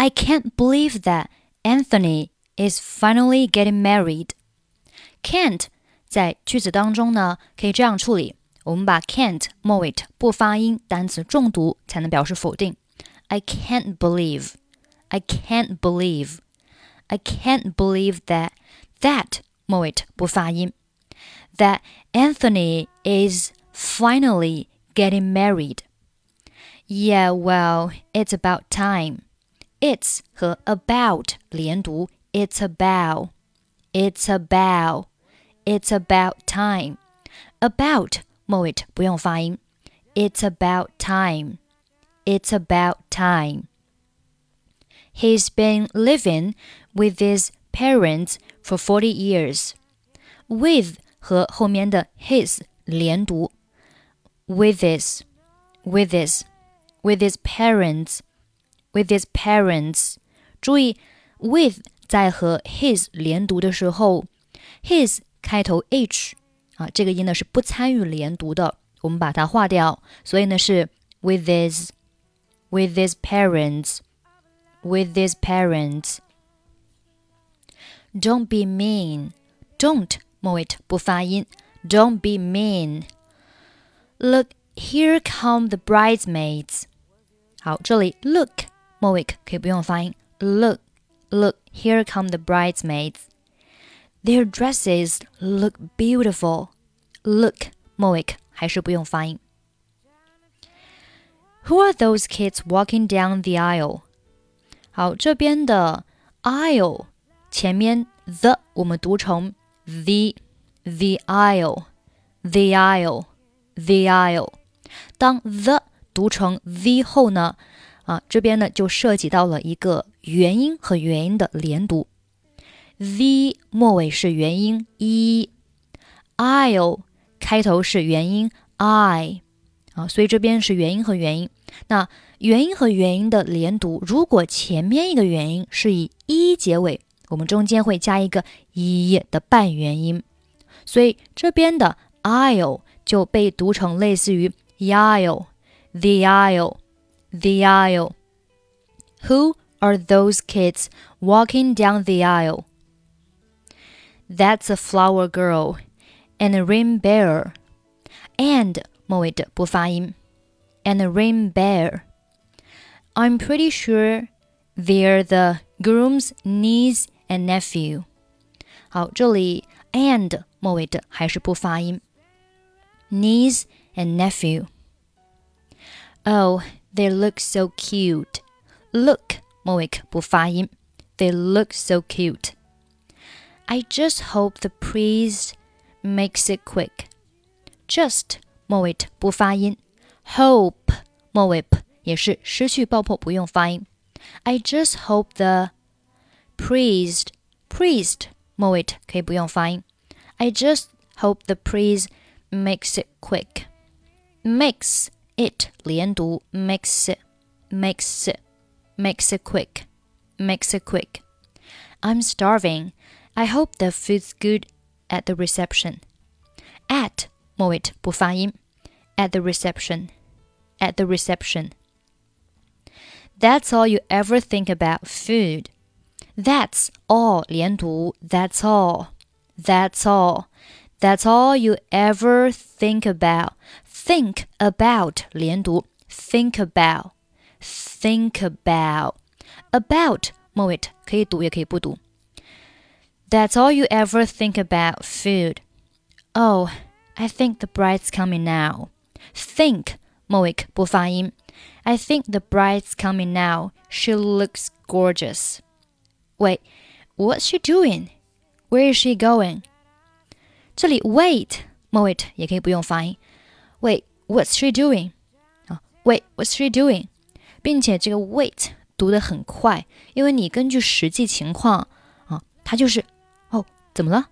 I can't believe that Anthony is finally getting married. Can't 在句子当中呢，可以这样处理：我们把 can't 末尾不发音单词重读，才能表示否定。I can't believe. I can't believe. I can't believe that that 末尾不发音。That Anthony is finally getting married. Yeah, well, it's about time. It's 和 about 连读，It's about. It's about. It's about time. About 末尾不用发音。It's about time. It's about time. He's been living with his parents for forty years. With 和后面的 his 连读，with his, with his, with his parents, with his parents。注意，with 在和 his 连读的时候，his 开头 h 啊，这个音呢是不参与连读的，我们把它划掉，所以呢是 with his with his parents with his parents. Don't be mean. Don't 末尾不发音。Don't be mean. Look, here come the bridesmaids. 好，这里 look 末尾可以不用发音。Look, look, here come the bridesmaids. Their dresses look beautiful. Look 末尾还是不用发音。Who are those kids walking down the aisle? 好，这边的 aisle 前面 the 我们读成 the the aisle the aisle the aisle。当 the 读成 the 后呢， 啊，这边呢就涉及到了一个元音和元音的连读。，v 末尾是元音 i，ile 开头是元音 i，啊，所以这边是元音和元音。那元音和元音的连读，如果前面一个元音是以一结尾，我们中间会加一个一的半元音，所以这边的 ile 就被读成类似于 aisle，the aisle，the aisle。Who are those kids walking down the aisle? That's a flower girl and a rain bear. And 末尾的不发音。and a rain bear. I'm pretty sure they're the groom's niece and nephew. 好，这里 and 末尾的还是不发音。niece and nephew. Oh, they look so cute. Look 末尾不发音。They look so cute. I just hope the priest makes it quick. Just 末尾不发音。hope 末尾 p 也是失去爆破，不用发音。I just hope the priest priest 末尾可以不用发音。I just hope the priest makes it quick. Makes it 连读，makes it makes it makes it quick makes it quick. I'm starving. I hope the food's good at the reception. At 末尾不发音。at the reception. At the reception. That's all you ever think about food. That's all 连读 That's all. That's all. That's all you ever think about. Think about 连读 Think about. Think about. About 末尾可以读也可以不读。That's all you ever think about food. Oh, I think the bride's coming now. Think 末尾不发音。I think the bride's coming now. She looks gorgeous. Wait, what's she doing? Where is she going? 这里 wait 末尾也可以不用发音。 Wait, what's she doing? 啊，Wait, what's she doing? 并且这个 wait 读得很快，因为你根据实际情况啊，它就是哦，怎么了？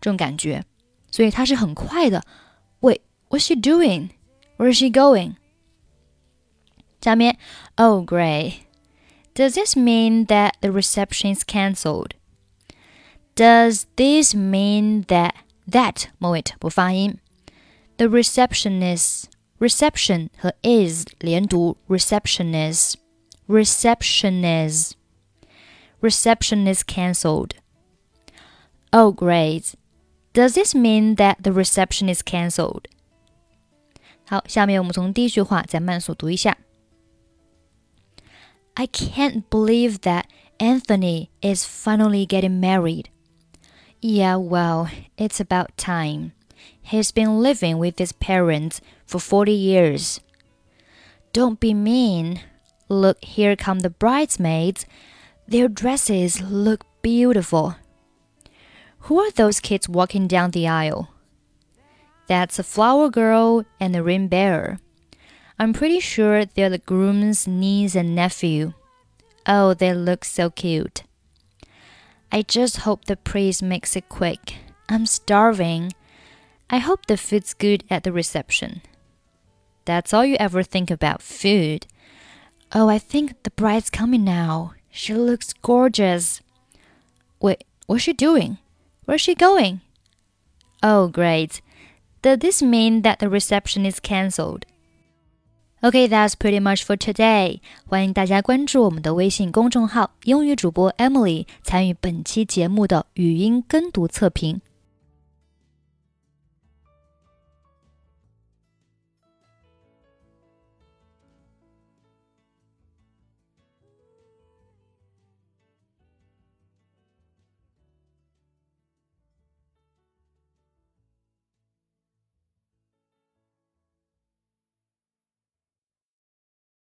这种感觉，所以它是很快的。Wait, what's she doing? Where is she going? 下面，Oh great. Does this mean that the reception is cancelled? Does this mean that that 末尾不发音 ？The receptionist reception 和 is 连读 receptionist receptionist reception is cancelled. Oh, great. Does this mean that the reception is cancelled? 好，下面我们从第一句话再慢速读一下。I can't believe that Anthony is finally getting married. Yeah, well, it's about time. He's been living with his parents for 40 years. Don't be mean. Look, here come the bridesmaids. Their dresses look beautiful. Who are those kids walking down the aisle? That's a flower girl and a ring bearer. I'm pretty sure they're the groom's niece and nephew. Oh, they look so cute. I just hope the priest makes it quick. I'm starving. I hope the food's good at the reception. That's all you ever think about food. Oh, I think the bride's coming now. She looks gorgeous. Wait, what's she doing? Where's she going? Oh, great. Does this mean that the reception is cancelled? Okay, that's pretty much for today. 欢迎大家关注我们的微信公众号“英语主播 Emily”，参与本期节目的语音跟读测评。